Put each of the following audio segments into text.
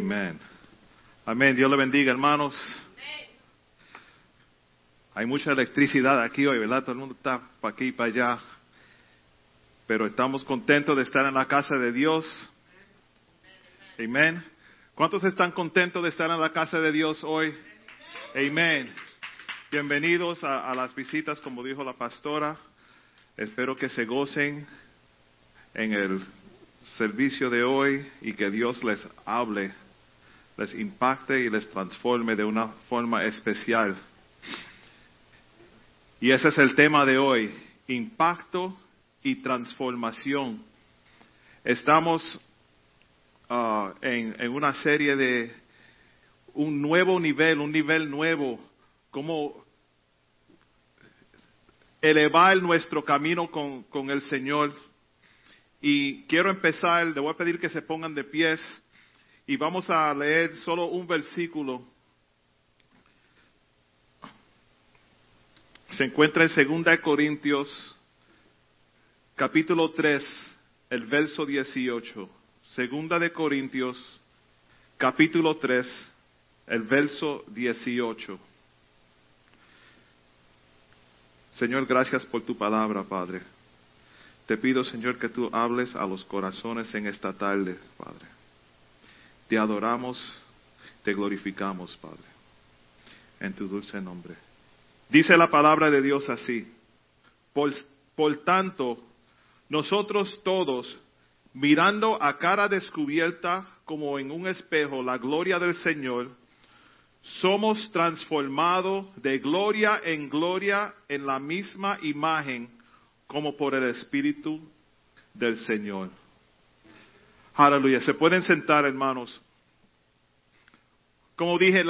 Amén. Amén. Dios le bendiga, hermanos. Hay mucha electricidad aquí hoy, ¿verdad? Todo el mundo está para aquí y para allá. Pero estamos contentos de estar en la casa de Dios. Amén. ¿Cuántos están contentos de estar en la casa de Dios hoy? Amén. Bienvenidos a, a las visitas, como dijo la pastora. Espero que se gocen en el servicio de hoy y que Dios les hable, les impacte y les transforme de una forma especial. Y ese es el tema de hoy, impacto y transformación. Estamos uh, en, una serie de un nuevo nivel, un nivel nuevo, como elevar nuestro camino con, con el Señor. Y quiero empezar, le voy a pedir que se pongan de pies y vamos a leer solo un versículo. Se encuentra en 2 Corintios, capítulo 3, el verso 18. Segunda de Corintios, capítulo 3, el verso 18. Señor, gracias por tu palabra, Padre. Te pido, Señor, que tú hables a los corazones en esta tarde, Padre. Te adoramos, te glorificamos, Padre, en tu dulce nombre. Dice la palabra de Dios así. Por, tanto, nosotros todos, mirando a cara descubierta como en un espejo la gloria del Señor, somos transformados de gloria en gloria en la misma imagen como por el Espíritu del Señor. Aleluya. Se pueden sentar, hermanos. Como dije,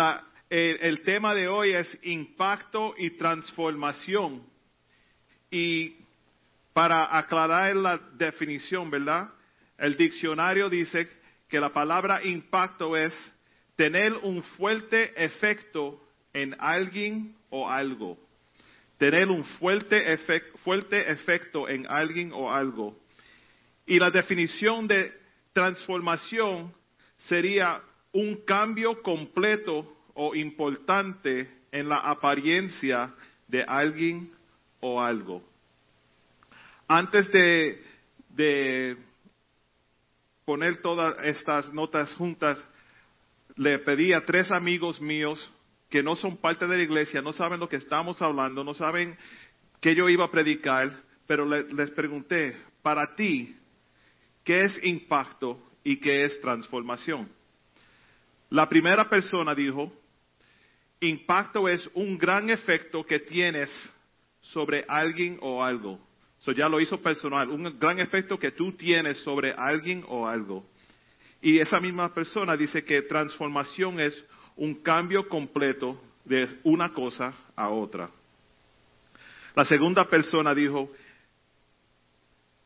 el, tema de hoy es impacto y transformación. Y para aclarar la definición, ¿verdad? El diccionario dice que la palabra impacto es tener un fuerte efecto en alguien o algo tener un fuerte, fuerte efecto en alguien o algo. Y la definición de transformación sería un cambio completo o importante en la apariencia de alguien o algo. Antes de, de poner todas estas notas juntas, le pedí a tres amigos míos que no son parte de la iglesia, no saben lo que estamos hablando, no saben qué yo iba a predicar, pero les pregunté, para ti, ¿qué es impacto y qué es transformación? La primera persona dijo, impacto es un gran efecto que tienes sobre alguien o algo. Eso ya lo hizo personal, un gran efecto que tú tienes sobre alguien o algo. Y esa misma persona dice que transformación es un cambio completo de una cosa a otra. La segunda persona dijo,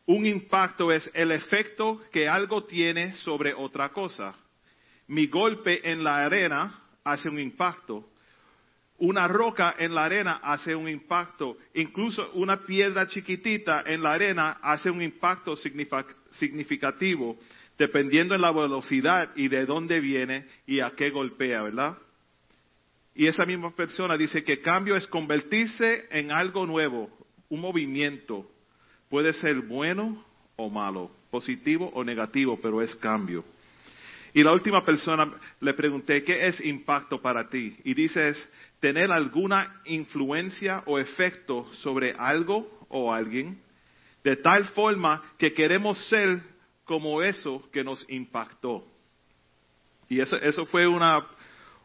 un impacto es el efecto que algo tiene sobre otra cosa. Mi golpe en la arena hace un impacto. Una roca en la arena hace un impacto. Incluso una piedra chiquitita en la arena hace un impacto significativo dependiendo de la velocidad y de dónde viene y a qué golpea, ¿verdad? Y esa misma persona dice que cambio es convertirse en algo nuevo, un movimiento. Puede ser bueno o malo, positivo o negativo, pero es cambio. Y la última persona le pregunté, ¿qué es impacto para ti? Y dice es tener alguna influencia o efecto sobre algo o alguien, de tal forma que queremos ser como eso que nos impactó. Y eso, eso fue una,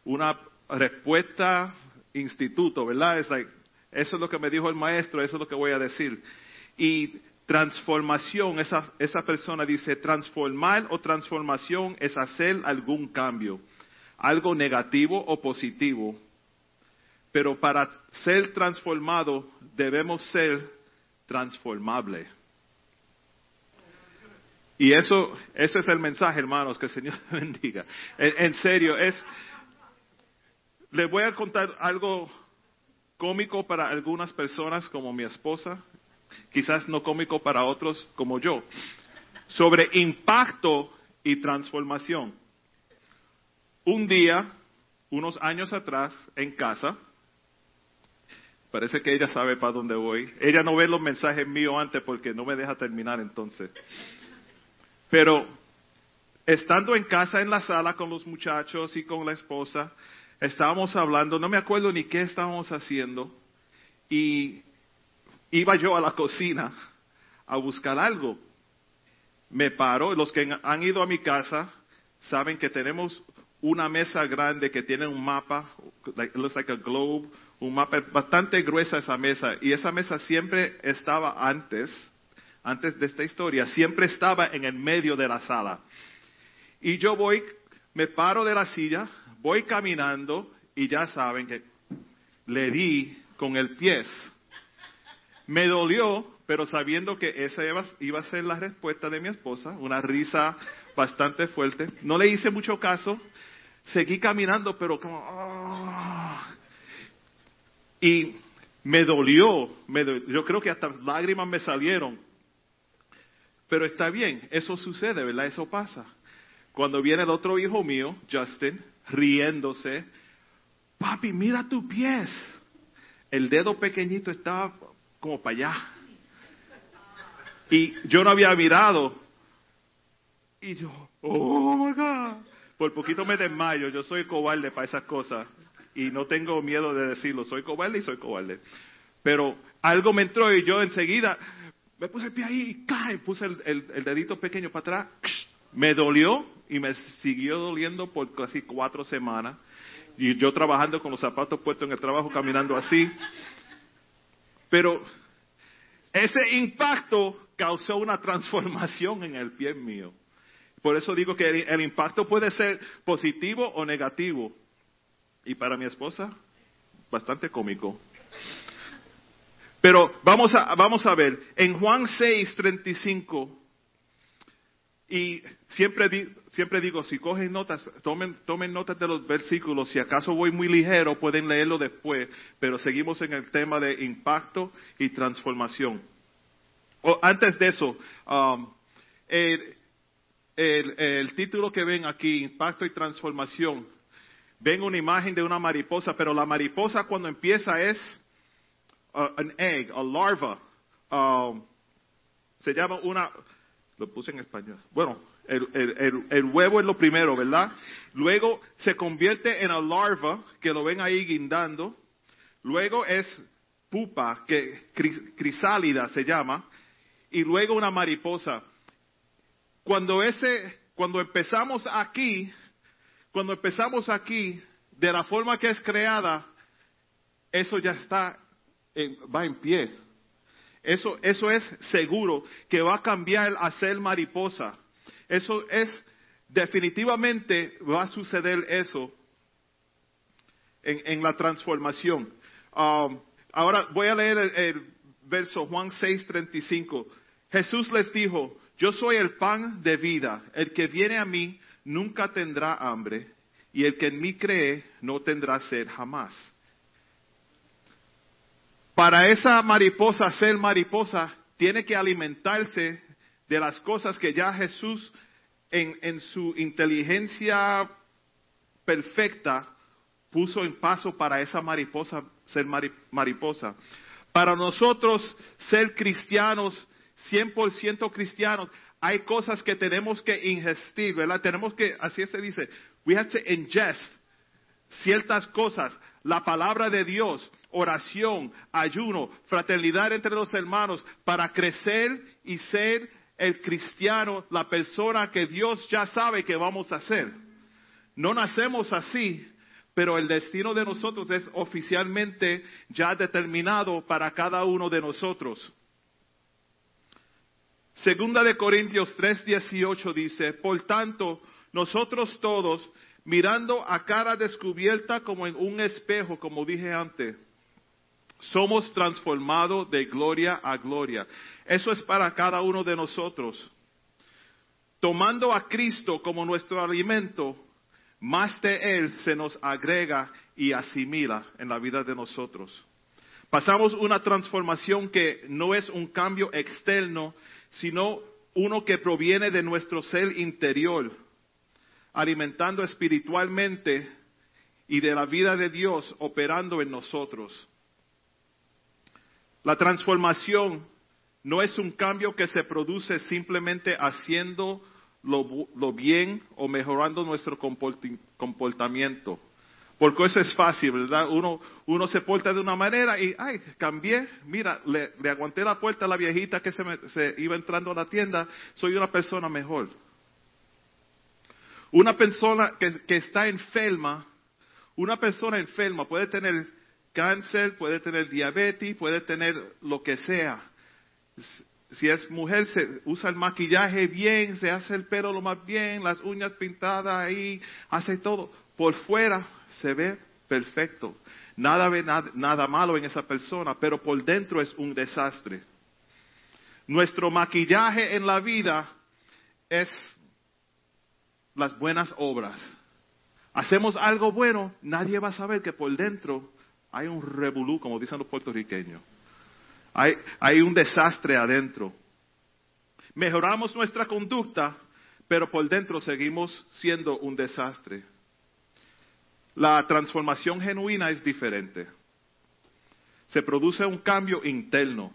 una respuesta instituto, ¿verdad? Es like, eso es lo que me dijo el maestro, eso es lo que voy a decir. Y transformación, esa, esa persona dice, transformar o transformación es hacer algún cambio, algo negativo o positivo. Pero para ser transformado debemos ser transformables. Y eso, eso es el mensaje, hermanos, que el Señor bendiga. En, en serio, es, les voy a contar algo cómico para algunas personas como mi esposa, quizás no cómico para otros como yo, sobre impacto y transformación. un día, unos años atrás, en casa, parece que ella sabe para dónde voy. Ella no ve los mensajes míos antes porque no me deja terminar entonces. Pero estando en casa en la sala con los muchachos y con la esposa, estábamos hablando, no me acuerdo ni qué estábamos haciendo, y iba yo a la cocina a buscar algo. Me paro, los que han ido a mi casa saben que tenemos una mesa grande que tiene un mapa, looks like a globe, un mapa bastante gruesa esa mesa, y esa mesa siempre estaba antes, antes de esta historia, siempre estaba en el medio de la sala. Y yo voy, me paro de la silla, voy caminando, y ya saben que le di con el pie. Me dolió, pero sabiendo que esa iba, a ser la respuesta de mi esposa, una risa bastante fuerte. No le hice mucho caso, seguí caminando, pero como... Ah. Y me dolió, me yo creo que hasta lágrimas me salieron. Pero está bien, eso sucede, ¿verdad? Eso pasa. Cuando viene el otro hijo mío, Justin, riéndose, papi, mira tus pies. El dedo pequeñito estaba como para allá. Y yo no había mirado. Y yo, oh my God. Por poquito me desmayo. Yo soy cobarde para esas cosas. Y no tengo miedo de decirlo. Soy cobarde y soy cobarde. Pero algo me entró y yo enseguida me puse el pie ahí y puse el, dedito pequeño para atrás. Me dolió y me siguió doliendo por casi cuatro semanas. Y yo trabajando con los zapatos puestos en el trabajo, caminando así. Pero ese impacto causó una transformación en el pie mío. Por eso digo que el, impacto puede ser positivo o negativo. Y para mi esposa, bastante cómico. Pero vamos a, vamos a ver, en Juan 6, 35, y siempre, siempre digo, si cogen notas, tomen, tomen notas de los versículos, si acaso voy muy ligero, pueden leerlo después, pero seguimos en el tema de impacto y transformación. O, antes de eso, um, el, el, título que ven aquí, impacto y transformación, ven una imagen de una mariposa, pero la mariposa cuando empieza es uh, egg, a larva. Um, se llama una, lo puse en español. Bueno, el, huevo es lo primero, ¿verdad? Luego se convierte en a larva, que lo ven ahí guindando. Luego es pupa, que crisálida se llama. Y luego una mariposa. Cuando ese, cuando empezamos aquí, cuando empezamos aquí, de la forma que es creada, eso ya está, va en pie. Eso, eso es seguro que va a cambiar a ser mariposa. Eso es, definitivamente va a suceder eso en, la transformación. Um, ahora voy a leer el, verso Juan 6:35. Jesús les dijo, yo soy el pan de vida. El que viene a mí nunca tendrá hambre y el que en mí cree no tendrá sed jamás. Para esa mariposa ser mariposa, tiene que alimentarse de las cosas que ya Jesús en, su inteligencia perfecta puso en paso para esa mariposa ser mariposa. Para nosotros ser cristianos, 100% cristianos, hay cosas que tenemos que ingestir, ¿verdad? Tenemos que, así se dice, we have to ingest ciertas cosas, la palabra de Dios, oración, ayuno, fraternidad entre los hermanos, para crecer y ser el cristiano, la persona que Dios ya sabe que vamos a ser. No nacemos así, pero el destino de nosotros es oficialmente ya determinado para cada uno de nosotros. Segunda de Corintios 3:18 dice, por tanto, nosotros todos, mirando a cara descubierta como en un espejo, como dije antes, somos transformados de gloria a gloria. Eso es para cada uno de nosotros. Tomando a Cristo como nuestro alimento, más de Él se nos agrega y asimila en la vida de nosotros. Pasamos una transformación que no es un cambio externo, sino uno que proviene de nuestro ser interior. alimentando espiritualmente y de la vida de Dios operando en nosotros. La transformación no es un cambio que se produce simplemente haciendo lo, bien o mejorando nuestro comportamiento. Porque eso es fácil, ¿verdad? Uno, se porta de una manera y, ay, cambié, mira, le, aguanté la puerta a la viejita que se, se iba entrando a la tienda, soy una persona mejor. Una persona que, que está enferma, una persona enferma puede tener cáncer, puede tener diabetes, puede tener lo que sea. Si es mujer, se usa el maquillaje bien, se hace el pelo lo más bien, las uñas pintadas ahí, hace todo. Por fuera se ve perfecto. Nada ve nada, nada malo en esa persona, pero por dentro es un desastre. Nuestro maquillaje en la vida es las buenas obras. Hacemos algo bueno, nadie va a saber que por dentro hay un revolú, como dicen los puertorriqueños. Hay, hay un desastre adentro. Mejoramos nuestra conducta, pero por dentro seguimos siendo un desastre. La transformación genuina es diferente. Se produce un cambio interno.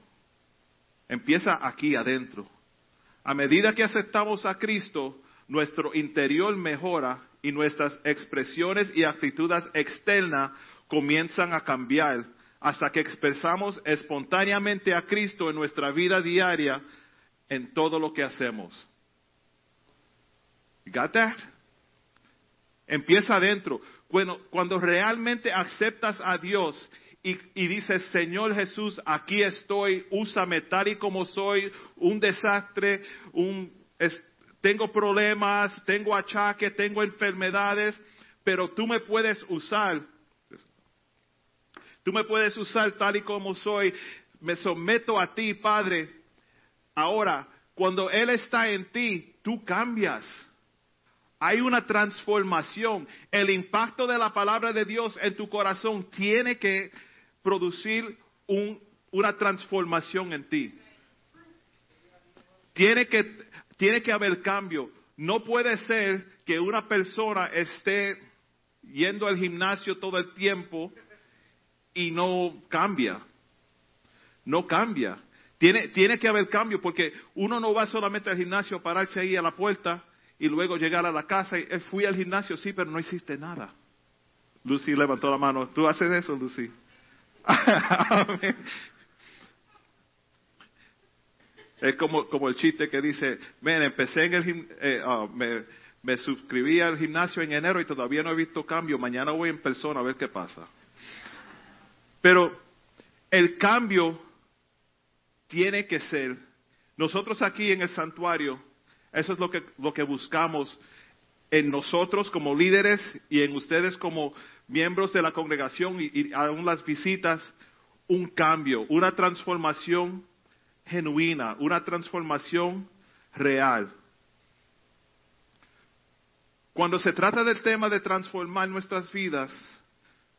Empieza aquí adentro. A medida que aceptamos a Cristo, nuestro interior mejora y nuestras expresiones y actitudes externas comienzan a cambiar hasta que expresamos espontáneamente a Cristo en nuestra vida diaria en todo lo que hacemos. Empieza adentro. Bueno, cuando realmente aceptas a Dios y, y, dices, Señor Jesús, aquí estoy, úsame tal y como soy, un desastre, un, tengo problemas, tengo achaques, tengo enfermedades, pero tú me puedes usar Tú me puedes usar tal y como soy. Me someto a ti, Padre. Ahora, cuando Él está en ti, tú cambias. Hay una transformación. El impacto de la palabra de Dios en tu corazón tiene que producir una transformación en ti. Tiene que, tiene que haber cambio. No puede ser que una persona esté yendo al gimnasio todo el tiempo y no cambia. No cambia. Tiene, tiene que haber cambio porque uno no va solamente al gimnasio a pararse ahí a la puerta y luego llegar a la casa y eh, fui al gimnasio, sí, pero no hiciste nada. Lucy levantó la mano. ¿Tú haces eso, Lucy? es como, como el chiste que dice, empecé en el eh, ah, me, me suscribí al gimnasio en enero y todavía no he visto cambio. Mañana voy en persona a ver qué pasa. Pero el cambio tiene que ser, nosotros aquí en el santuario, eso es lo que, lo que buscamos en nosotros como líderes y en ustedes como miembros de la congregación y, y aún las visitas, un cambio, una transformación genuina, una transformación real. Cuando se trata del tema de transformar nuestras vidas,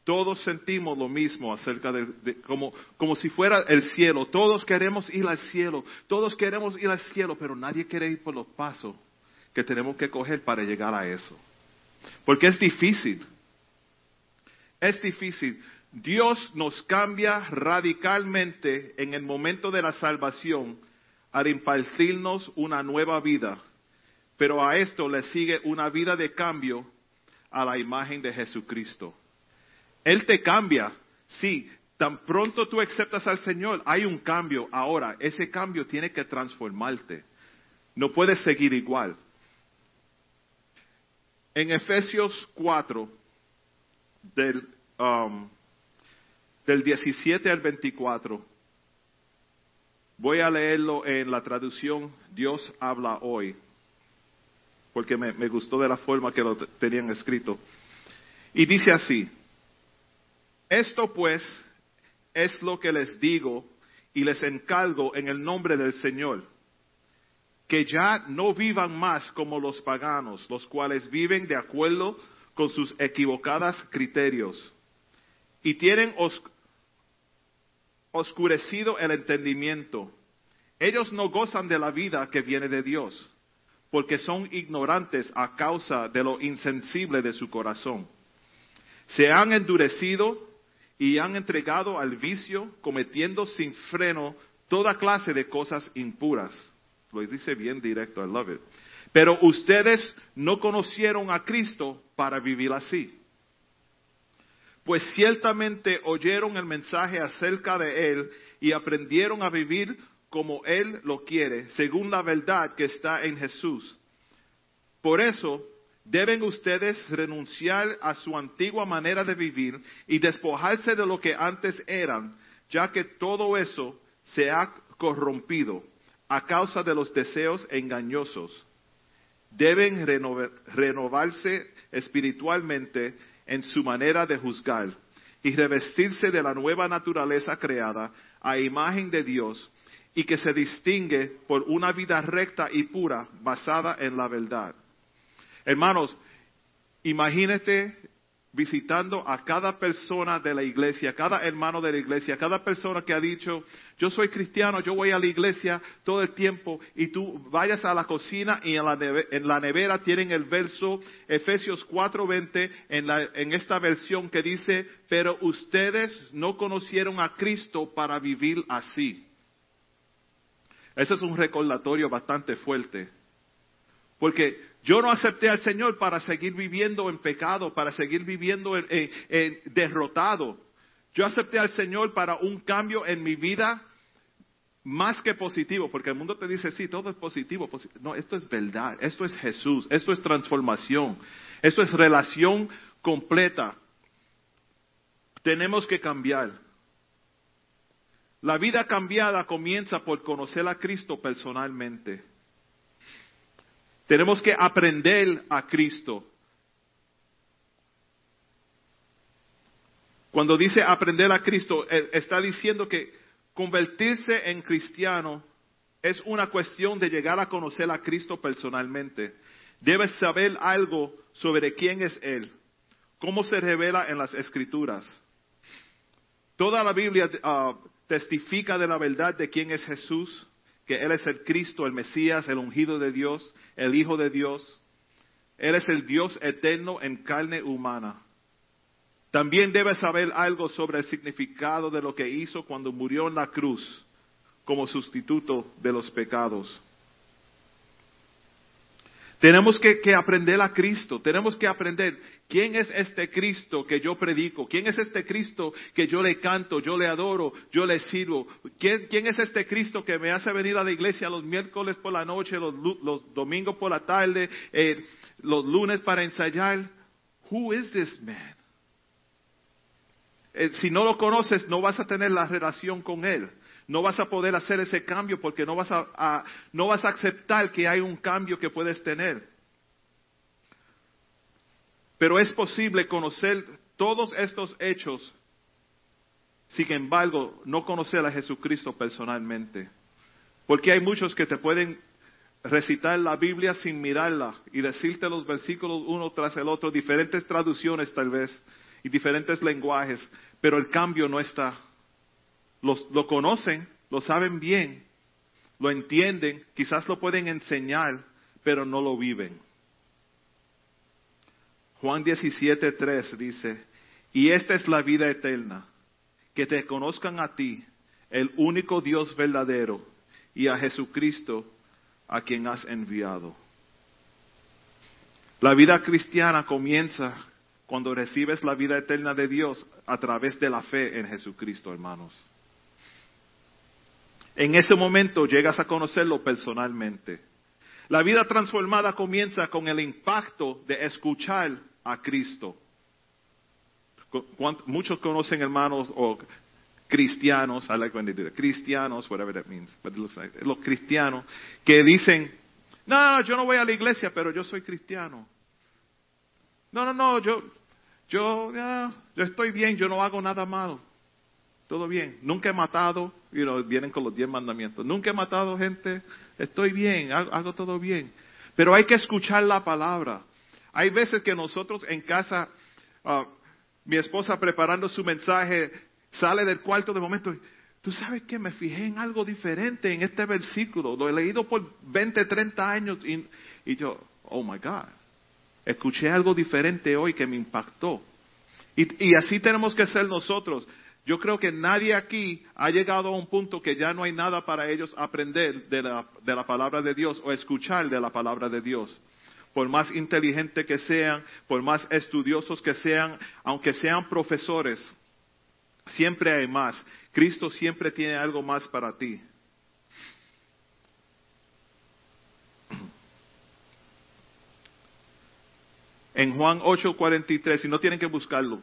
todos sentimos lo mismo acerca de, como, como si fuera el cielo. Todos queremos ir al cielo. Todos queremos ir al cielo, pero nadie quiere ir por los pasos que tenemos que coger para llegar a eso. Porque es difícil. Es difícil. Dios nos cambia radicalmente en el momento de la salvación al impartirnos una nueva vida. Pero a esto le sigue una vida de cambio a la imagen de Jesucristo. Él te cambia. Sí, tan pronto tú aceptas al Señor, hay un cambio. Ahora, ese cambio tiene que transformarte. No puedes seguir igual. En Efesios 4, del, um, del 17 al 24, voy a leerlo en la traducción Dios habla hoy, porque me, me gustó de la forma que lo tenían escrito. Y dice así, esto pues es lo que les digo y les encargo en el nombre del Señor, que ya no vivan más como los paganos, los cuales viven de acuerdo con sus equivocados criterios y tienen oscurecido el entendimiento. Ellos no gozan de la vida que viene de Dios, porque son ignorantes a causa de lo insensible de su corazón. Se han endurecido y han entregado al vicio, cometiendo sin freno toda clase de cosas impuras. Lo dice bien directo, I love it. Pero ustedes no conocieron a Cristo para vivir así. Pues ciertamente oyeron el mensaje acerca de Él y aprendieron a vivir como Él lo quiere, según la verdad que está en Jesús. Por eso deben ustedes renunciar a su antigua manera de vivir y despojarse de lo que antes eran, ya que todo eso se ha corrompido a causa de los deseos engañosos. Deben renovarse espiritualmente en su manera de juzgar y revestirse de la nueva naturaleza creada a imagen de Dios y que se distingue por una vida recta y pura basada en la verdad. Hermanos, imagínate visitando a cada persona de la iglesia, cada hermano de la iglesia, cada persona que ha dicho, yo soy cristiano, yo voy a la iglesia todo el tiempo, y tú vayas a la cocina y en la, nevera, en la nevera tienen el verso Efesios 4:20 en, en esta versión que dice, pero ustedes no conocieron a Cristo para vivir así. Ese es un recordatorio bastante fuerte. Porque yo no acepté al Señor para seguir viviendo en pecado, para seguir viviendo en, derrotado. Yo acepté al Señor para un cambio en mi vida más que positivo, porque el mundo te dice, sí, todo es positivo. No, esto es verdad, esto es Jesús, esto es transformación, esto es relación completa. Tenemos que cambiar. La vida cambiada comienza por conocer a Cristo personalmente. Tenemos que aprender a Cristo. Cuando dice aprender a Cristo, eh, está diciendo que convertirse en cristiano es una cuestión de llegar a conocer a Cristo personalmente. Debes saber algo sobre quién es Él, cómo se revela en las Escrituras. Toda la Biblia ah, testifica de la verdad de quién es Jesús, que Él es el Cristo, el Mesías, el ungido de Dios, el Hijo de Dios. Él es el Dios eterno en carne humana. También debes saber algo sobre el significado de lo que hizo cuando murió en la cruz como sustituto de los pecados. Tenemos que, aprender a Cristo, tenemos que aprender quién es este Cristo que yo predico, quién es este Cristo que yo le canto, yo le adoro, yo le sirvo, quién, es este Cristo que me hace venir a la iglesia los miércoles por la noche, los, domingos por la tarde, eh, los lunes para ensayar. Who is this man? Eh, si no lo conoces, no vas a tener la relación con él no vas a poder hacer ese cambio porque no vas a, no vas a aceptar que hay un cambio que puedes tener. Pero es posible conocer todos estos hechos, sin embargo, no conocer a Jesucristo personalmente. Porque hay muchos que te pueden recitar la Biblia sin mirarla y decirte los versículos uno tras el otro, diferentes traducciones tal vez y diferentes lenguajes, pero el cambio no está lo conocen, lo saben bien, lo entienden, quizás lo pueden enseñar, pero no lo viven. Juan 17:3 dice, y esta es la vida eterna, que te conozcan a ti, el único Dios verdadero, y a Jesucristo, a quien has enviado. La vida cristiana comienza cuando recibes la vida eterna de Dios a través de la fe en Jesucristo, hermanos. En ese momento llegas a conocerlo personalmente. La vida transformada comienza con el impacto de escuchar a Cristo. Muchos conocen hermanos o cristianos, I like when they do cristianos, whatever that means, but it looks like, los cristianos que dicen, no, yo no voy a la iglesia, pero yo soy cristiano. No, no, no, yo, yo, yo estoy bien, yo no hago nada malo. Todo bien. Nunca he matado, y vienen con los diez mandamientos. Nunca he matado gente, estoy bien, hago, todo bien. Pero hay que escuchar la palabra. Hay veces que nosotros en casa, ah, mi esposa preparando su mensaje, sale del cuarto de momento, tú sabes que me fijé en algo diferente en este versículo, lo he leído por 20, 30 años y, yo, oh my God, escuché algo diferente hoy que me impactó. Y así tenemos que ser nosotros. Yo creo que nadie aquí ha llegado a un punto que ya no hay nada para ellos aprender de la, de la palabra de Dios o escuchar de la palabra de Dios. Por más inteligente que sean, por más estudiosos que sean, aunque sean profesores, siempre hay más. Cristo siempre tiene algo más para ti. En Juan 8:43, y no tienen que buscarlo,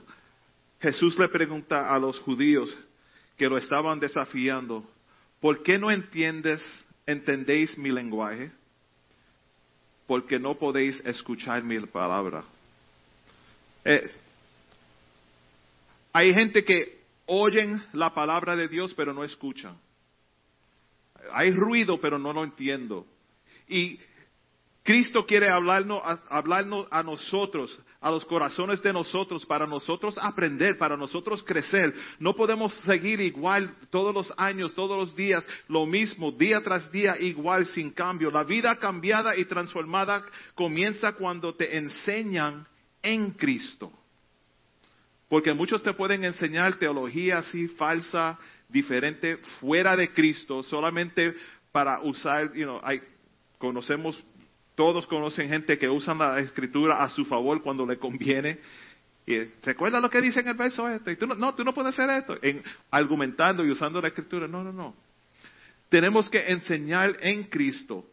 Jesús le pregunta a los judíos que lo estaban desafiando, ¿por qué no entiendes, entendéis mi lenguaje? Porque no podéis escuchar mi palabra. Eh, hay gente que oyen la palabra de Dios pero no escuchan. Hay ruido pero no lo entiendo. Y Cristo quiere hablarnos, hablarnos a nosotros, a los corazones de nosotros, para nosotros aprender, para nosotros crecer. No podemos seguir igual todos los años, todos los días, lo mismo, día tras día, igual, sin cambio. La vida cambiada y transformada comienza cuando te enseñan en Cristo. Porque muchos te pueden enseñar teología así falsa, diferente, fuera de Cristo, solamente para usar, you know, hay, conocemos todos conocen gente que usa la escritura a su favor cuando le conviene. Y, ¿Recuerda lo que dice en el verso este? Y tú no, no, tú no puedes hacer esto. En, argumentando y usando la escritura. No, no, no. Tenemos que enseñar en Cristo.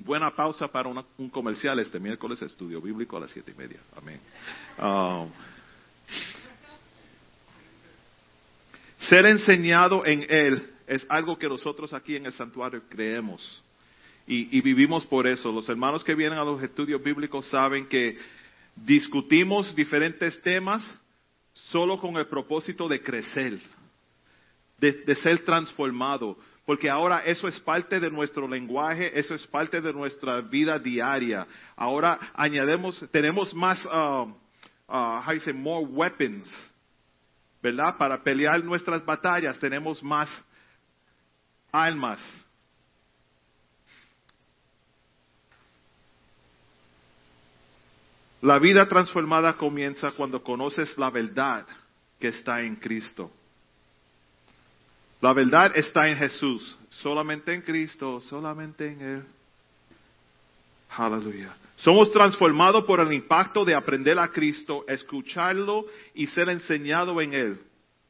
Buena pausa para un comercial este miércoles, estudio bíblico a las siete y media. Amén. Um, ser enseñado en Él es algo que nosotros aquí en el santuario creemos y, vivimos por eso. Los hermanos que vienen a los estudios bíblicos saben que discutimos diferentes temas solo con el propósito de crecer, de, ser transformado, porque ahora eso es parte de nuestro lenguaje, eso es parte de nuestra vida diaria. Ahora añadimos, tenemos más, uh, uh, you more weapons, ¿verdad? Para pelear nuestras batallas tenemos más almas La vida transformada comienza cuando conoces la verdad que está en Cristo. La verdad está en Jesús, solamente en Cristo, solamente en Él. Aleluya. Somos transformados por el impacto de aprender a Cristo, escucharlo y ser enseñado en Él.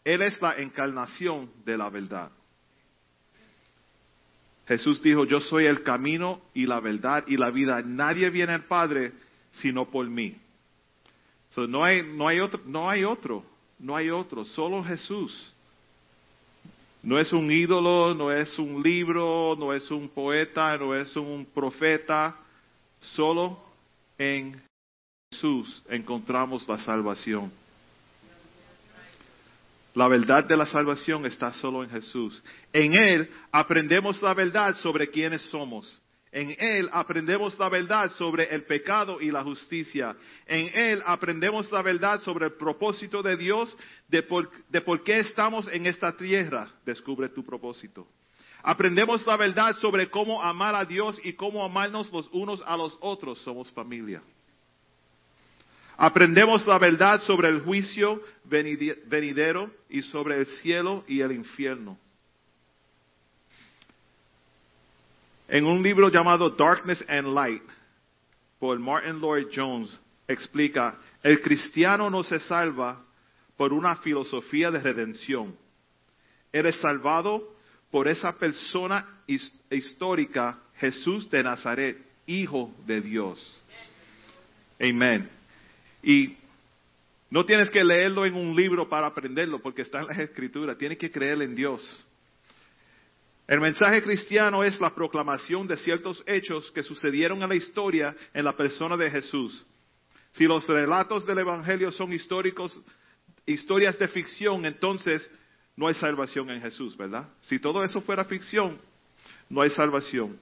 Él es la encarnación de la verdad. Jesús dijo, yo soy el camino y la verdad y la vida. Nadie viene al Padre sino por mí. no, hay, no, hay otro, no hay otro, no hay otro, solo Jesús. No es un ídolo, no es un libro, no es un poeta, no es un profeta, solo en Jesús encontramos la salvación. La verdad de la salvación está solo en Jesús. En Él aprendemos la verdad sobre quiénes somos. En Él aprendemos la verdad sobre el pecado y la justicia. En Él aprendemos la verdad sobre el propósito de Dios, de por, de por, qué estamos en esta tierra. Descubre tu propósito. Aprendemos la verdad sobre cómo amar a Dios y cómo amarnos los unos a los otros. Somos familia. Aprendemos la verdad sobre el juicio venidero y sobre el cielo y el infierno. En un libro llamado Darkness and Light, por Martin Lloyd Jones, explica, el cristiano no se salva por una filosofía de redención. Eres salvado por esa persona histórica, Jesús de Nazaret, Hijo de Dios. Amén. Y no tienes que leerlo en un libro para aprenderlo, porque está en las escrituras. Tienes que creer en Dios. El mensaje cristiano es la proclamación de ciertos hechos que sucedieron en la historia en la persona de Jesús. Si los relatos del Evangelio son históricos, historias de ficción, entonces no hay salvación en Jesús, ¿verdad? Si todo eso fuera ficción, no hay salvación.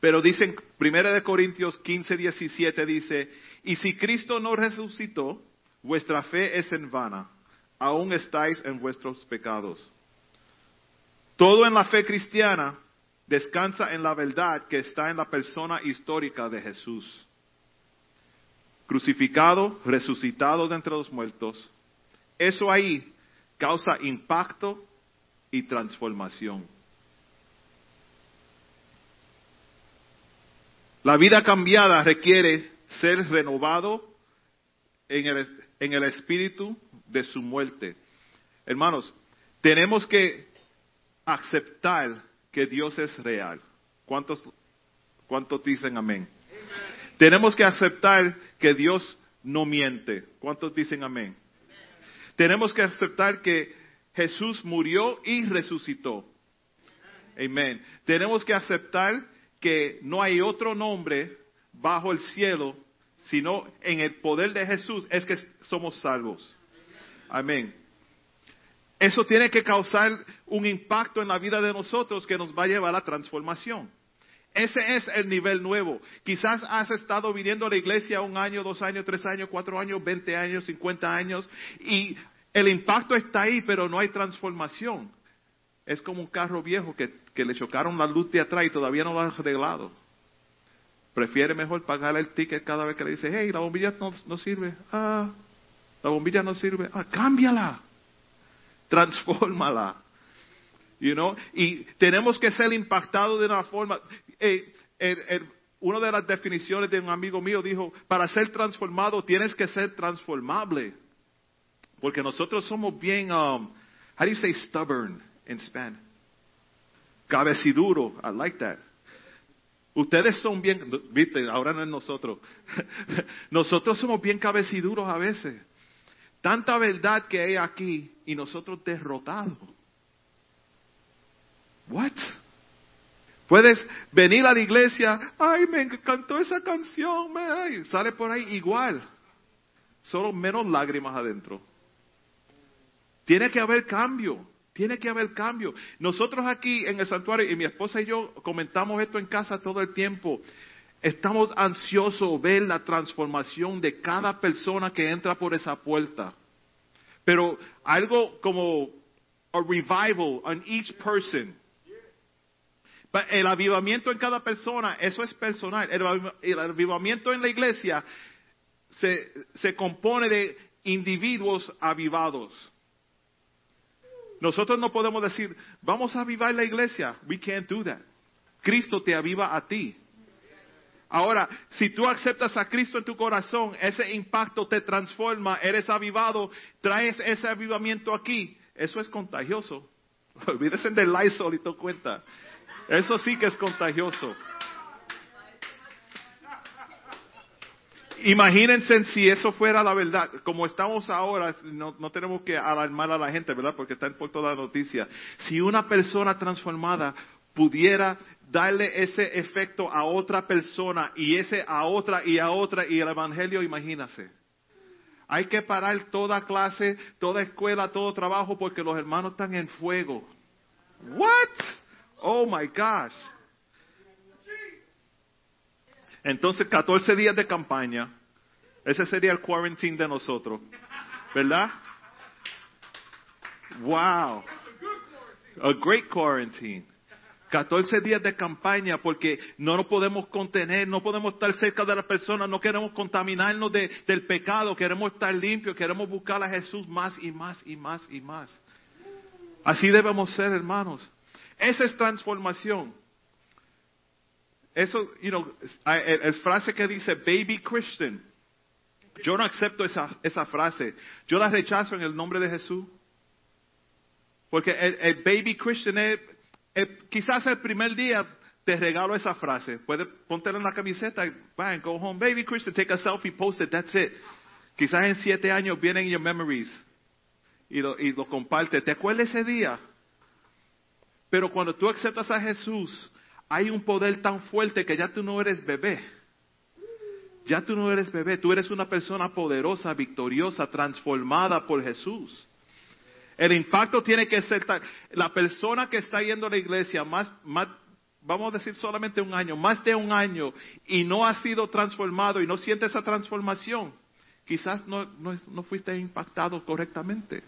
Pero dicen, 1 Corintios 15, 17 dice, y si Cristo no resucitó, vuestra fe es en vana, aún estáis en vuestros pecados. Todo en la fe cristiana descansa en la verdad que está en la persona histórica de Jesús. Crucificado, resucitado de entre los muertos. Eso ahí causa impacto y transformación. La vida cambiada requiere ser renovado en el, en el espíritu de su muerte. Hermanos, tenemos que aceptar que Dios es real. ¿Cuántos, cuántos dicen amén? Tenemos que aceptar que Dios no miente. ¿Cuántos dicen amén? Tenemos que aceptar que Jesús murió y resucitó. Amén. Tenemos que aceptar que no hay otro nombre bajo el cielo, sino en el poder de Jesús es que somos salvos. Amén. Eso tiene que causar un impacto en la vida de nosotros que nos va a llevar a la transformación. Ese es el nivel nuevo. Quizás has estado viviendo la iglesia un año, dos años, tres años, cuatro años, veinte años, cincuenta años y el impacto está ahí, pero no hay transformación. Es como un carro viejo que, le chocaron la luz de atrás y todavía no lo han arreglado. Prefiere mejor pagarle el ticket cada vez que le dice, hey, la bombilla no, no sirve. Ah, la bombilla no sirve. Ah, cámbiala. Transfórmala. You know? Y tenemos que ser impactados de una forma. Eh, una de las definiciones de un amigo mío dijo, para ser transformado tienes que ser transformable. Porque nosotros somos bien, um, how do you say stubborn in Spanish? Cabeciduro. I like that. Ustedes son bien, viste, ahora no es nosotros. nosotros somos bien cabeciduros a veces. Tanta verdad que hay aquí y nosotros derrotados. What? Puedes venir a la iglesia, ay, me encantó esa canción, me, sale por ahí igual, solo menos lágrimas adentro. Tiene que haber cambio, tiene que haber cambio. Nosotros aquí en el santuario, y mi esposa y yo comentamos esto en casa todo el tiempo, estamos ansiosos ver la transformación de cada persona que entra por esa puerta. Pero algo como a revival on each person el avivamiento en cada persona, eso es personal. El, avivamiento en la iglesia se, se compone de individuos avivados. Nosotros no podemos decir, vamos a avivar la iglesia. We can't do that. Cristo te aviva a ti. Ahora, si tú aceptas a Cristo en tu corazón, ese impacto te transforma, eres avivado, traes ese avivamiento aquí. Eso es contagioso. Olvídese del Lysol y tu cuenta. Eso sí que es contagioso. Imagínense si eso fuera la verdad. Como estamos ahora, no, tenemos que alarmar a la gente, ¿verdad? Porque está por toda la noticia. Si una persona transformada pudiera darle ese efecto a otra persona y ese a otra y a otra y el evangelio, imagínase. Hay que parar toda clase, toda escuela, todo trabajo porque los hermanos están en fuego. What? Oh my gosh. Entonces, 14 días de campaña. Ese sería el quarantine de nosotros. ¿Verdad? Wow. A great quarantine. 14 días de campaña porque no nos podemos contener, no podemos estar cerca de las personas, no queremos contaminarnos del pecado, queremos estar limpios, queremos buscar a Jesús más y más y más y más. Así debemos ser, hermanos. Esa es transformación. Eso, you know, el, frase que dice baby Christian, yo no acepto esa, esa frase. Yo la rechazo en el nombre de Jesús. Porque el, baby Christian es, quizás el primer día te regalo esa frase. Puedes pontela en la camiseta, bang, go home, baby Christian, take a selfie, post it, that's it. Quizás en siete años vienen your memories y lo, y lo comparte. ¿Te acuerdas ese día? Pero cuando tú aceptas a Jesús, hay un poder tan fuerte que ya tú no eres bebé. Ya tú no eres bebé, tú eres una persona poderosa, victoriosa, transformada por Jesús. El impacto tiene que ser tal. La persona que está yendo a la iglesia más, más, vamos a decir solamente un año, más de un año, y no ha sido transformado y no siente esa transformación, quizás no, no fuiste impactado correctamente.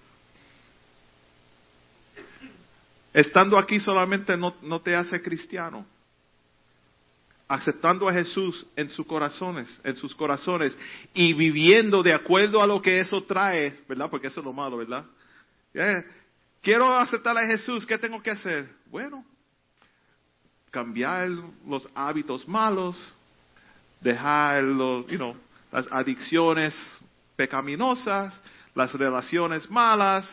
Estando aquí solamente no, no te hace cristiano. Aceptando a Jesús en sus corazones, en sus corazones y viviendo de acuerdo a lo que eso trae, ¿verdad? Porque eso es lo malo, ¿verdad? Eh, quiero aceptar a Jesús, ¿qué tengo que hacer? Bueno, cambiar los hábitos malos, dejar los, you know, las adicciones pecaminosas, las relaciones malas,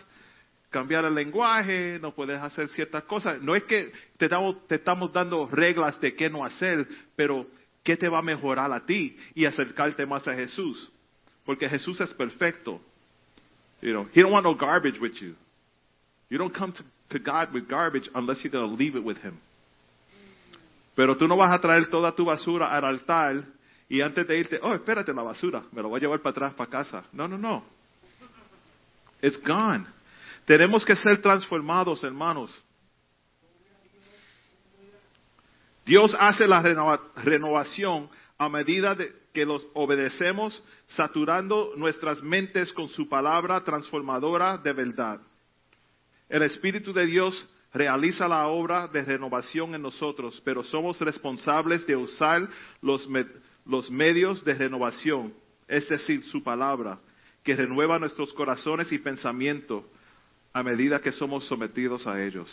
cambiar el lenguaje, no puedes hacer ciertas cosas. No es que te, te estamos dando reglas de qué no hacer, pero qué te va a mejorar a ti y acercarte más a Jesús. Porque Jesús es perfecto. You know, he don't want no garbage with you. You don't come to, to God with garbage unless you're going to leave it with him. Pero tú no vas a traer toda tu basura al altar y antes de irte, oh, espérate la basura, me lo voy a llevar para atrás para casa. No, no, no. It's gone. Tenemos que ser transformados, hermanos. Dios hace la renovación a medida de que los obedecemos, saturando nuestras mentes con su palabra transformadora de verdad. El Espíritu de Dios realiza la obra de renovación en nosotros, pero somos responsables de usar los, los medios de renovación, es decir, su palabra, que renueva nuestros corazones y pensamientos a medida que somos sometidos a ellos.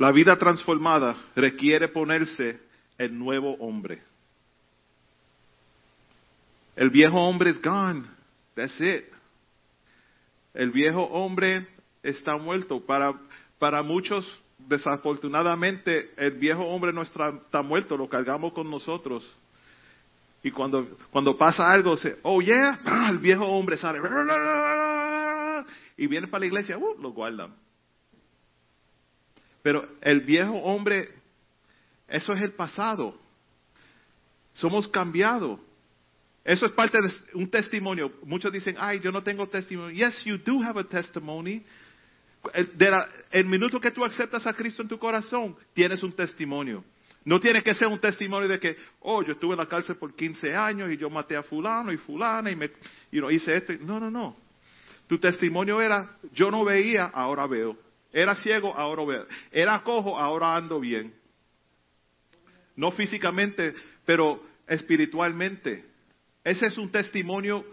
La vida transformada requiere ponerse el nuevo hombre. El viejo hombre es gone. That's it. El viejo hombre está muerto. Para, para muchos, desafortunadamente, el viejo hombre no está, está muerto, lo cargamos con nosotros. Y cuando, cuando pasa algo, se, oh yeah, el viejo hombre sale. Y viene para la iglesia, uh, lo guardan. Pero el viejo hombre, eso es el pasado. Somos cambiados. Eso es parte de un testimonio. Muchos dicen, ay, yo no tengo testimonio. Yes, you do have a testimony. El, el minuto que tú aceptas a Cristo en tu corazón, tienes un testimonio. No tiene que ser un testimonio de que, oh, yo estuve en la cárcel por 15 años y yo maté a fulano y fulana y me hice esto. No, no, no. Tu testimonio era, yo no veía, ahora veo. Era ciego, ahora veo. Era cojo, ahora ando bien. No físicamente, pero espiritualmente. Ese es un testimonio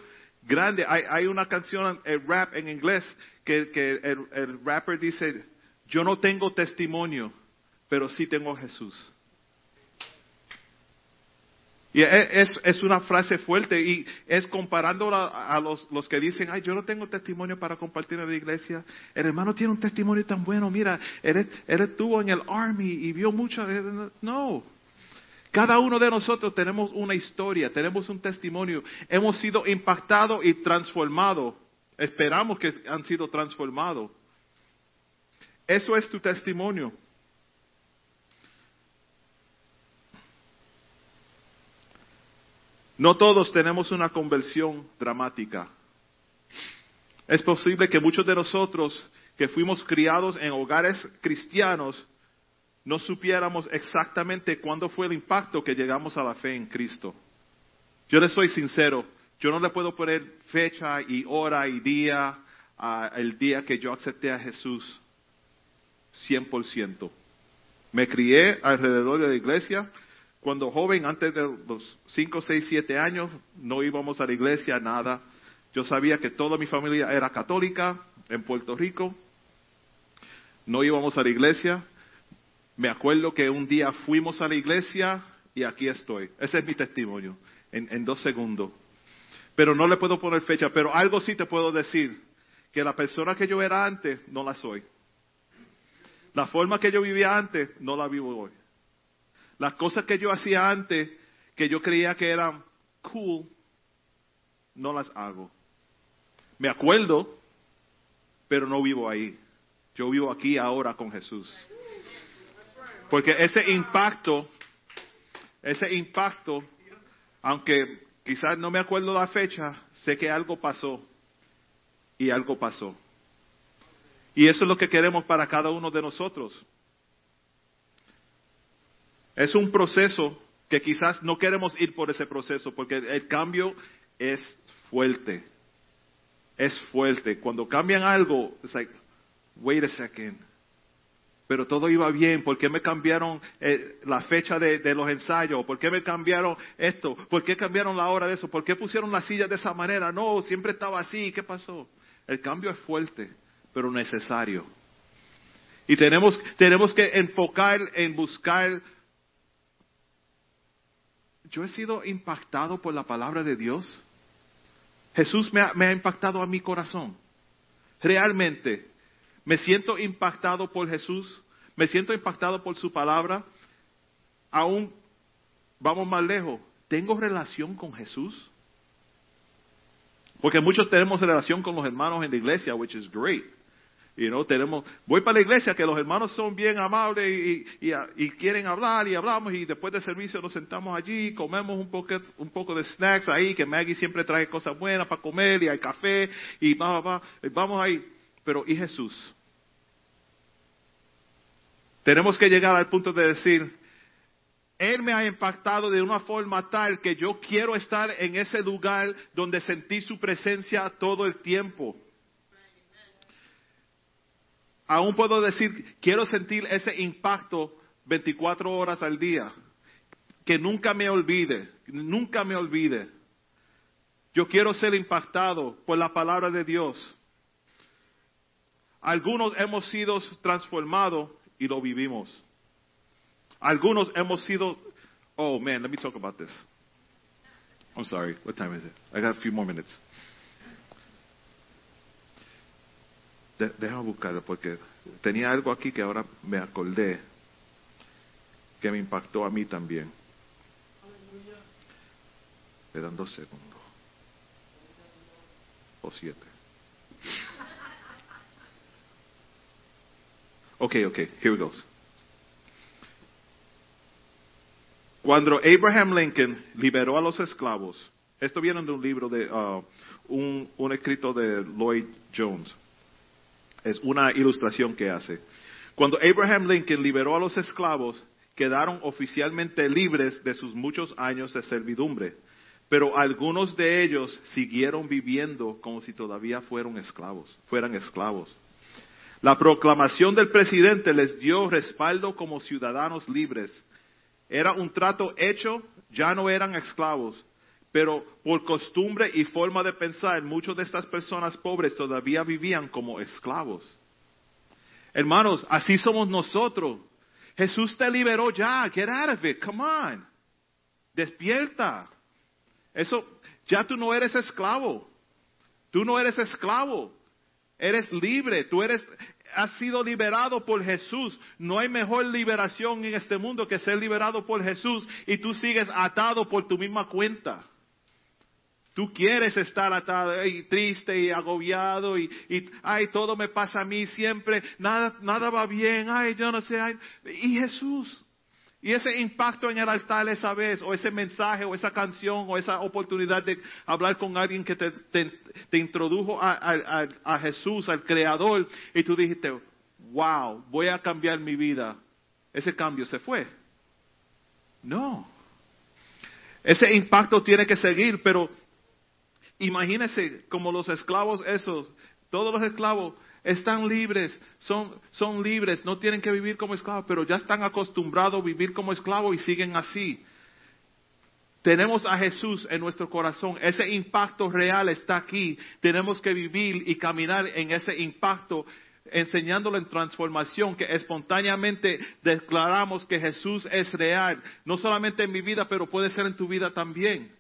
grande. Hay, una canción, el rap en inglés, que, el rapper dice, yo no tengo testimonio, pero sí tengo Jesús. Y es, es, una frase fuerte y es comparándola a los, los, que dicen, ay, yo no tengo testimonio para compartir en la iglesia. El hermano tiene un testimonio tan bueno, mira, él, él estuvo en el army y vio mucho. No. Cada uno de nosotros tenemos una historia, tenemos un testimonio. Hemos sido impactados y transformados. Esperamos que han sido transformados. Eso es tu testimonio. No todos tenemos una conversión dramática. Es posible que muchos de nosotros que fuimos criados en hogares cristianos no supiéramos exactamente cuándo fue el impacto que llegamos a la fe en Cristo. Yo le soy sincero, yo no le puedo poner fecha y hora y día al día que yo acepté a Jesús 100%. Me crié alrededor de la iglesia, cuando joven, antes de los 5, 6, 7 años, no íbamos a la iglesia, nada. Yo sabía que toda mi familia era católica en Puerto Rico. No íbamos a la iglesia. Me acuerdo que un día fuimos a la iglesia y aquí estoy. Ese es mi testimonio, en, dos segundos. Pero no le puedo poner fecha, pero algo sí te puedo decir, que la persona que yo era antes no la soy. La forma que yo vivía antes no la vivo hoy. Las cosas que yo hacía antes, que yo creía que eran cool, no las hago. Me acuerdo, pero no vivo ahí. Yo vivo aquí ahora con Jesús. Porque ese impacto, ese impacto, aunque quizás no me acuerdo la fecha, sé que algo pasó y algo pasó. Y eso es lo que queremos para cada uno de nosotros. Es un proceso que quizás no queremos ir por ese proceso porque el cambio es fuerte. es fuerte. Cuando cambian algo, es like, wait a second. Pero todo iba bien. ¿Por qué me cambiaron eh, la fecha de, los ensayos? ¿Por qué me cambiaron esto? ¿Por qué cambiaron la hora de eso? ¿Por qué pusieron las sillas de esa manera? No, siempre estaba así. ¿Qué pasó? El cambio es fuerte, pero necesario. Y tenemos, tenemos que enfocar en buscar. Yo he sido impactado por la palabra de Dios. Jesús me ha, impactado a mi corazón. Realmente, me siento impactado por Jesús. Me siento impactado por su palabra. Aún, vamos más lejos, ¿tengo relación con Jesús? Porque muchos tenemos relación con los hermanos en la iglesia, which is great. You know, tenemos, voy para la iglesia que los hermanos son bien amables y, quieren hablar y hablamos y después del servicio nos sentamos allí, comemos un poco, un poco de snacks ahí, que Maggie siempre trae cosas buenas para comer y hay café y va, va, vamos ahí. Pero ¿y Jesús? Tenemos que llegar al punto de decir, Él me ha impactado de una forma tal que yo quiero estar en ese lugar donde sentí su presencia todo el tiempo. Aún puedo decir, quiero sentir ese impacto 24 horas al día. Que nunca me olvide, nunca me olvide. Yo quiero ser impactado por la palabra de Dios. Algunos hemos sido transformados y lo vivimos. Algunos hemos sido, oh man, let me talk about this. I'm sorry, what time is it? I got a few more minutes. De, déjame buscarlo porque tenía algo aquí que ahora me acordé que me impactó a mí también. Me dan dos segundos. O siete. Okay, okay, here we go. Cuando Abraham Lincoln liberó a los esclavos, esto viene de un libro de uh, un, un escrito de Lloyd Jones. Es una ilustración que hace. Cuando Abraham Lincoln liberó a los esclavos, quedaron oficialmente libres de sus muchos años de servidumbre, pero algunos de ellos siguieron viviendo como si todavía fueran esclavos, fueran esclavos. La proclamación del presidente les dio respaldo como ciudadanos libres. Era un trato hecho, ya no eran esclavos, pero por costumbre y forma de pensar, muchas de estas personas pobres todavía vivían como esclavos. Hermanos, así somos nosotros. Jesús te liberó ya. Get out of it. Come on. Despierta. Eso, ya tú no eres esclavo. Tú no eres esclavo. Eres libre, tú eres, has sido liberado por Jesús. No hay mejor liberación en este mundo que ser liberado por Jesús y tú sigues atado por tu misma cuenta. Tú quieres estar atado y triste y agobiado y, y, ay, todo me pasa a mí siempre, nada, nada va bien, ay, yo no sé, ay. y Jesús. Y ese impacto en el altar esa vez, o ese mensaje, o esa canción, o esa oportunidad de hablar con alguien que te, te, te introdujo a, a, a, Jesús, al Creador, y tú dijiste, wow, voy a cambiar mi vida. Ese cambio se fue. No. Ese impacto tiene que seguir, pero imagínese como los esclavos esos, todos los esclavos están libres, son, son libres, no tienen que vivir como esclavos, pero ya están acostumbrados a vivir como esclavos y siguen así. Tenemos a Jesús en nuestro corazón, ese impacto real está aquí, tenemos que vivir y caminar en ese impacto enseñándolo en transformación, que espontáneamente declaramos que Jesús es real, no solamente en mi vida, pero puede ser en tu vida también.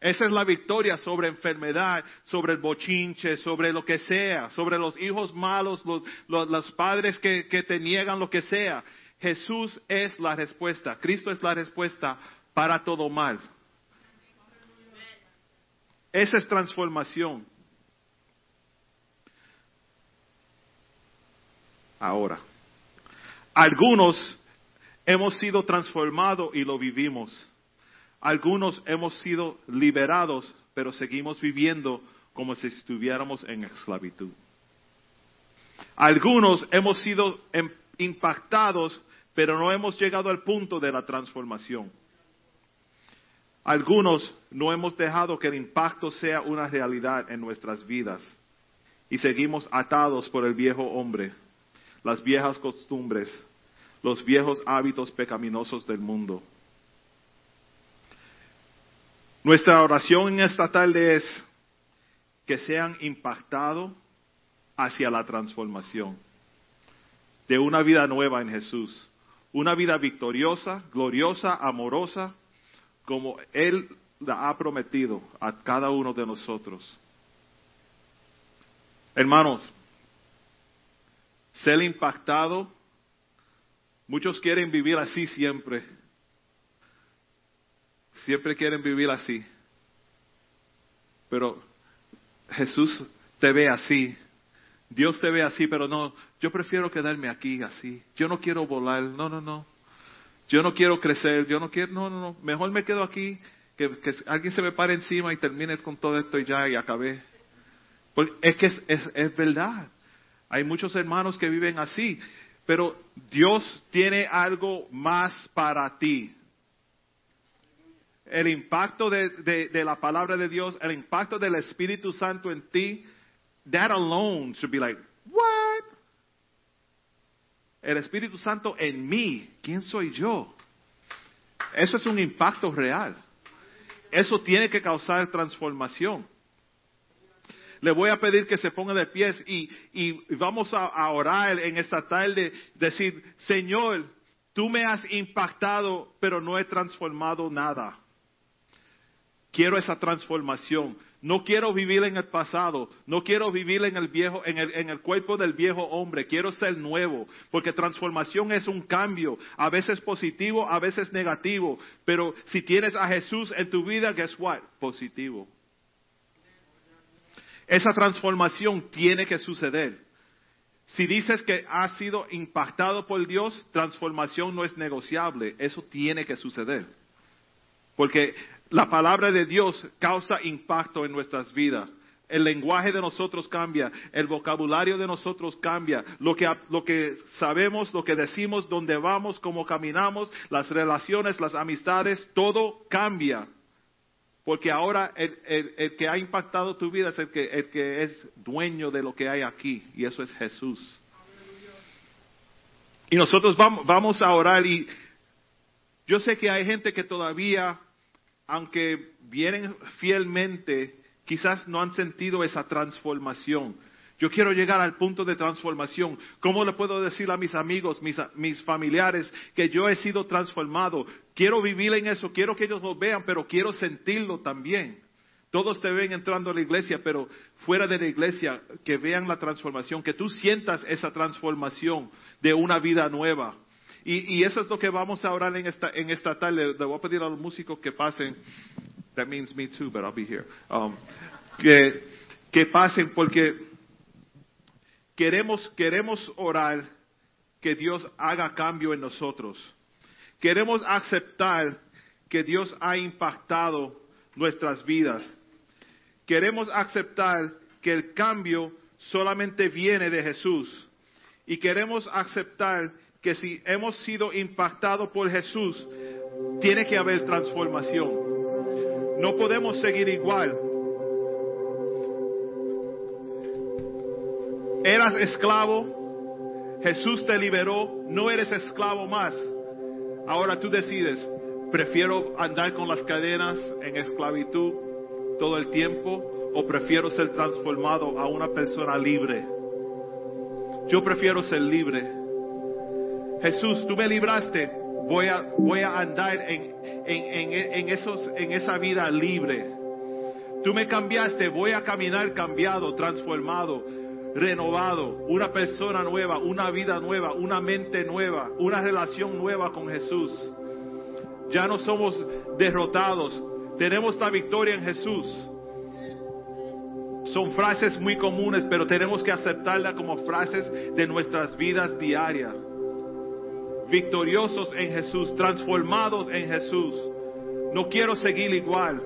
Esa es la victoria sobre enfermedad, sobre el bochinche, sobre lo que sea, sobre los hijos malos, los, los, padres que, que te niegan lo que sea. Jesús es la respuesta, Cristo es la respuesta para todo mal. Esa es transformación. Ahora, algunos hemos sido transformados y lo vivimos. Algunos hemos sido liberados, pero seguimos viviendo como si estuviéramos en esclavitud. Algunos hemos sido impactados, pero no hemos llegado al punto de la transformación. Algunos no hemos dejado que el impacto sea una realidad en nuestras vidas y seguimos atados por el viejo hombre, las viejas costumbres, los viejos hábitos pecaminosos del mundo. Nuestra oración en esta tarde es que sean impactados hacia la transformación de una vida nueva en Jesús, una vida victoriosa, gloriosa, amorosa, como Él la ha prometido a cada uno de nosotros. Hermanos, ser impactado, muchos quieren vivir así siempre. Siempre quieren vivir así. Pero Jesús te ve así. Dios te ve así, pero no, yo prefiero quedarme aquí así. Yo no quiero volar, no, no, no. Yo no quiero crecer, yo no quiero, no, no, no. Mejor me quedo aquí, que, alguien se me pare encima y termine con todo esto y ya, y acabé. Porque es que es, es, es verdad. Hay muchos hermanos que viven así, pero Dios tiene algo más para ti el impacto de, la palabra de Dios, el impacto del Espíritu Santo en ti, that alone should be like, what? El Espíritu Santo en mí, ¿quién soy yo? Eso es un impacto real. Eso tiene que causar transformación. Le voy a pedir que se ponga de pies y, vamos a, a orar en esta tarde, decir, Señor, tú me has impactado, pero no he transformado nada. Quiero esa transformación. No quiero vivir en el pasado, no quiero vivir en el viejo, en el, en el, cuerpo del viejo hombre, quiero ser nuevo, porque transformación es un cambio, a veces positivo, a veces negativo, pero si tienes a Jesús en tu vida, guess what? Positivo. Esa transformación tiene que suceder. Si dices que has sido impactado por Dios, transformación no es negociable, eso tiene que suceder. Porque la palabra de Dios causa impacto en nuestras vidas. El lenguaje de nosotros cambia, el vocabulario de nosotros cambia, lo que, lo que sabemos, lo que decimos, dónde vamos, cómo caminamos, las relaciones, las amistades, todo cambia. Porque ahora el, que ha impactado tu vida es el que, el que es dueño de lo que hay aquí, y eso es Jesús. Y nosotros vamos, vamos a orar y yo sé que hay gente que todavía aunque vienen fielmente, quizás no han sentido esa transformación. Yo quiero llegar al punto de transformación. ¿Cómo le puedo decir a mis amigos, mis, mis, familiares, que yo he sido transformado? Quiero vivir en eso, quiero que ellos lo vean, pero quiero sentirlo también. Todos te ven entrando a la iglesia, pero fuera de la iglesia, que vean la transformación, que tú sientas esa transformación de una vida nueva. Y, eso es lo que vamos a orar en esta, en esta tarde. Le voy a pedir a los músicos que pasen. That means me too, but I'll be here. Um, que, que pasen porque queremos, queremos orar que Dios haga cambio en nosotros. Queremos aceptar que Dios ha impactado nuestras vidas. Queremos aceptar que el cambio solamente viene de Jesús. Y queremos aceptar que si hemos sido impactados por Jesús, tiene que haber transformación. No podemos seguir igual. Eras esclavo, Jesús te liberó, no eres esclavo más. Ahora tú decides, prefiero andar con las cadenas en esclavitud todo el tiempo o prefiero ser transformado a una persona libre. Yo prefiero ser libre. Jesús, tú me libraste, voy a, voy a andar en, en, en, esos, en esa vida libre. Tú me cambiaste, voy a caminar cambiado, transformado, renovado, una persona nueva, una vida nueva, una mente nueva, una relación nueva con Jesús. Ya no somos derrotados, tenemos la victoria en Jesús. Son frases muy comunes, pero tenemos que aceptarlas como frases de nuestras vidas diarias victoriosos en Jesús, transformados en Jesús. No quiero seguir igual.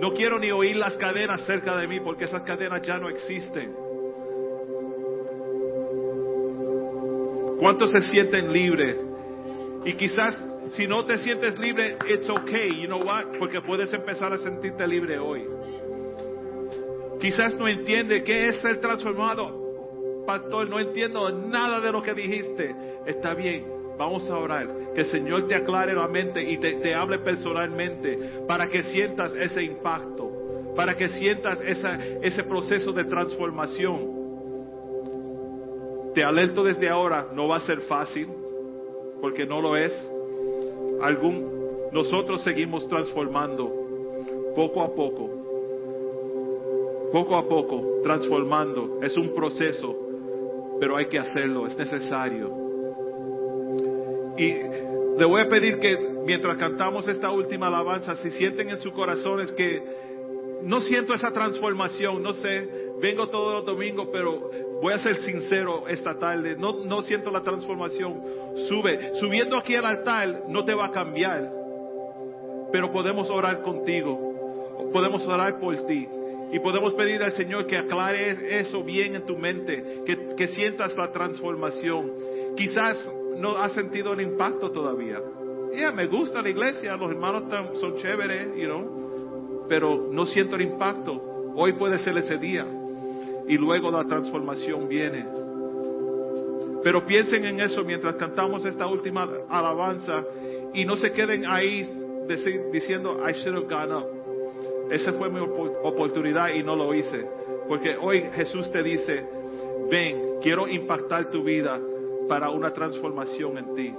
No quiero ni oír las cadenas cerca de mí porque esas cadenas ya no existen. ¿Cuántos se sienten libres? Y quizás Si no te sientes libre, it's okay. You know what? Porque puedes empezar a sentirte libre hoy. Quizás no entiende qué es ser transformado. Pastor, no entiendo nada de lo que dijiste. Está bien, vamos a orar. Que el Señor te aclare la mente y te, hable personalmente para que sientas ese impacto, para que sientas ese proceso de transformación. Te alerto desde ahora, no va a ser fácil, porque no lo es. Algún, nosotros seguimos transformando poco a poco, poco a poco, transformando. Es un proceso, pero hay que hacerlo, es necesario. Y le voy a pedir que mientras cantamos esta última alabanza, si sienten en sus corazones que no siento esa transformación, no sé, vengo todos los domingos, pero voy a ser sincero esta tarde, no, no siento la transformación. Sube, subiendo aquí al altar no te va a cambiar, pero podemos orar contigo, podemos orar por ti. Y podemos pedir al Señor que aclare eso bien en tu mente, que, que sientas la transformación. Quizás no has sentido el impacto todavía. Ya, me gusta la iglesia, los hermanos son chéveres, you know, pero no siento el impacto. Hoy puede ser ese día. Y luego la transformación viene. Pero piensen en eso mientras cantamos esta última alabanza y no se queden ahí diciendo, I should have gone up. Esa fue mi oportunidad y no lo hice. Porque hoy Jesús te dice, ven, quiero impactar tu vida para una transformación en ti.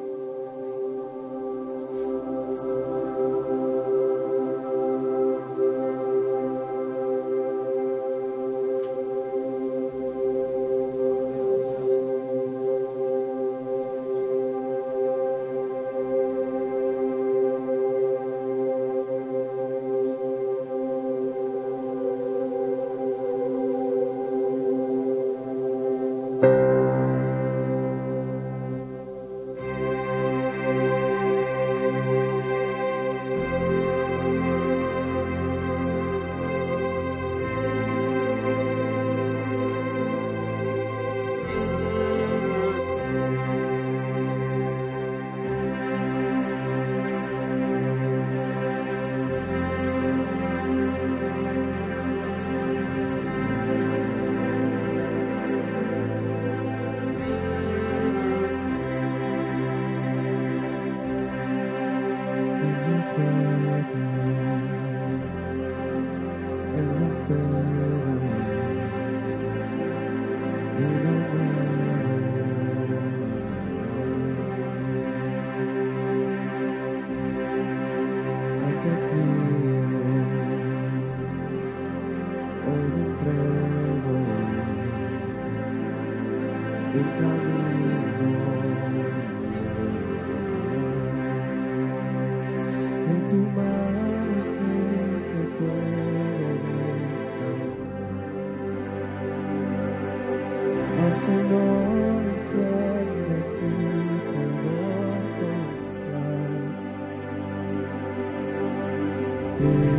En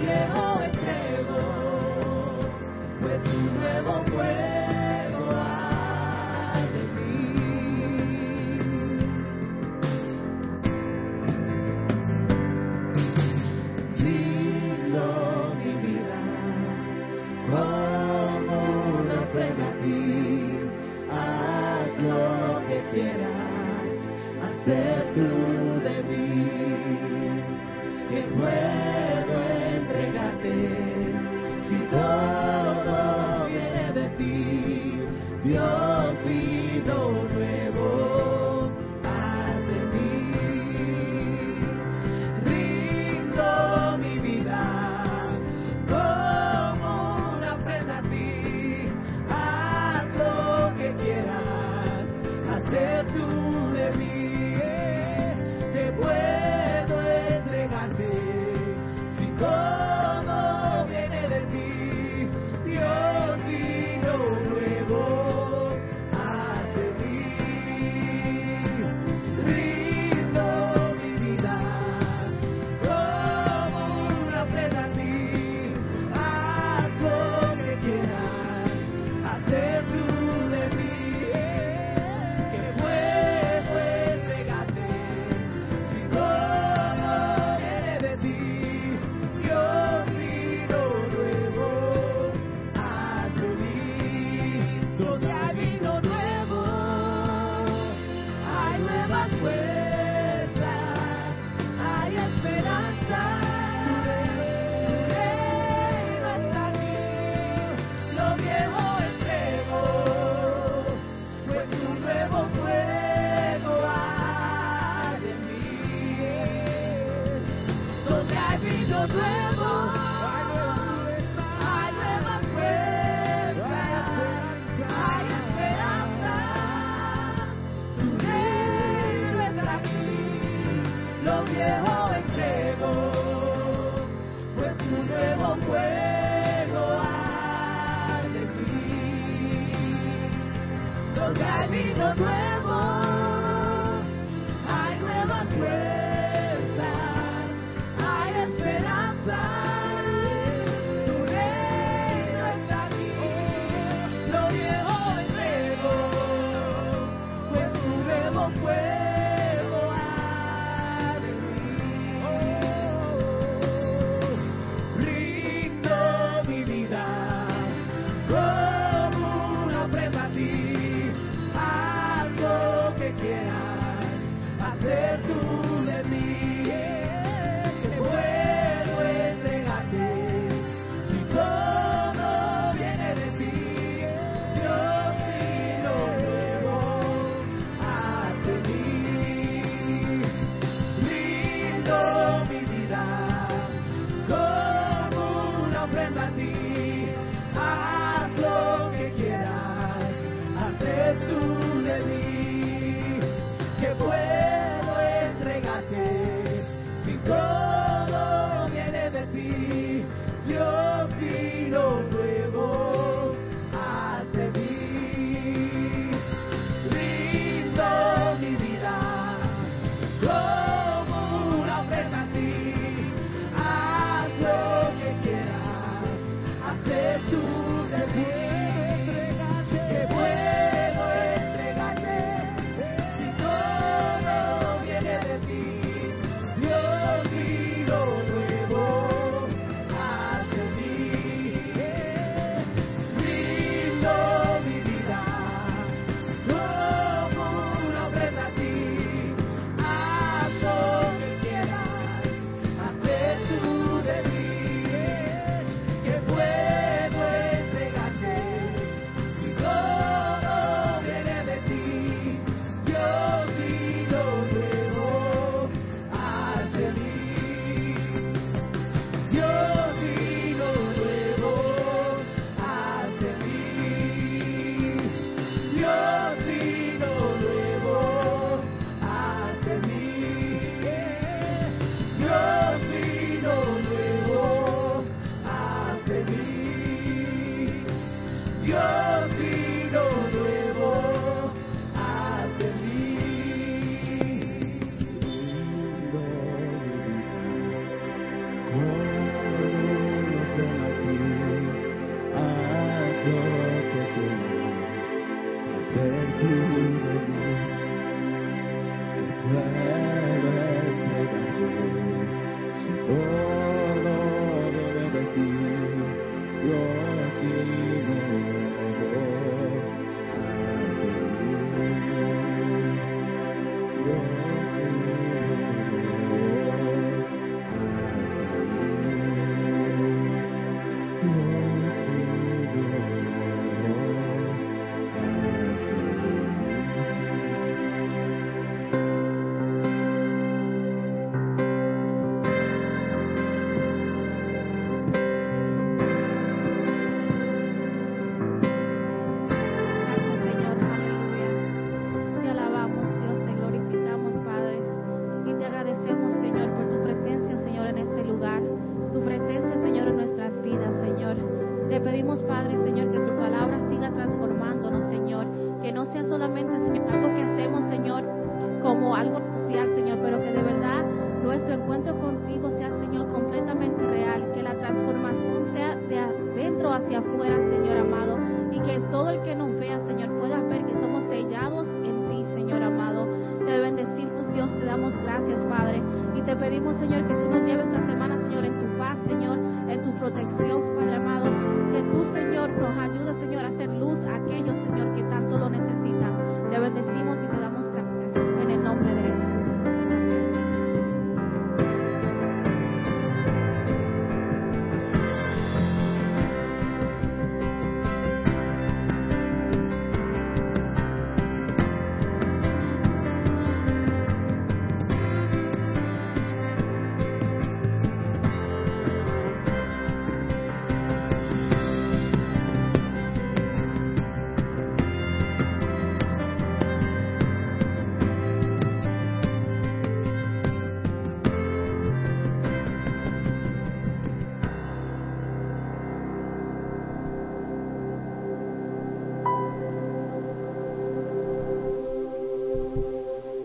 别后。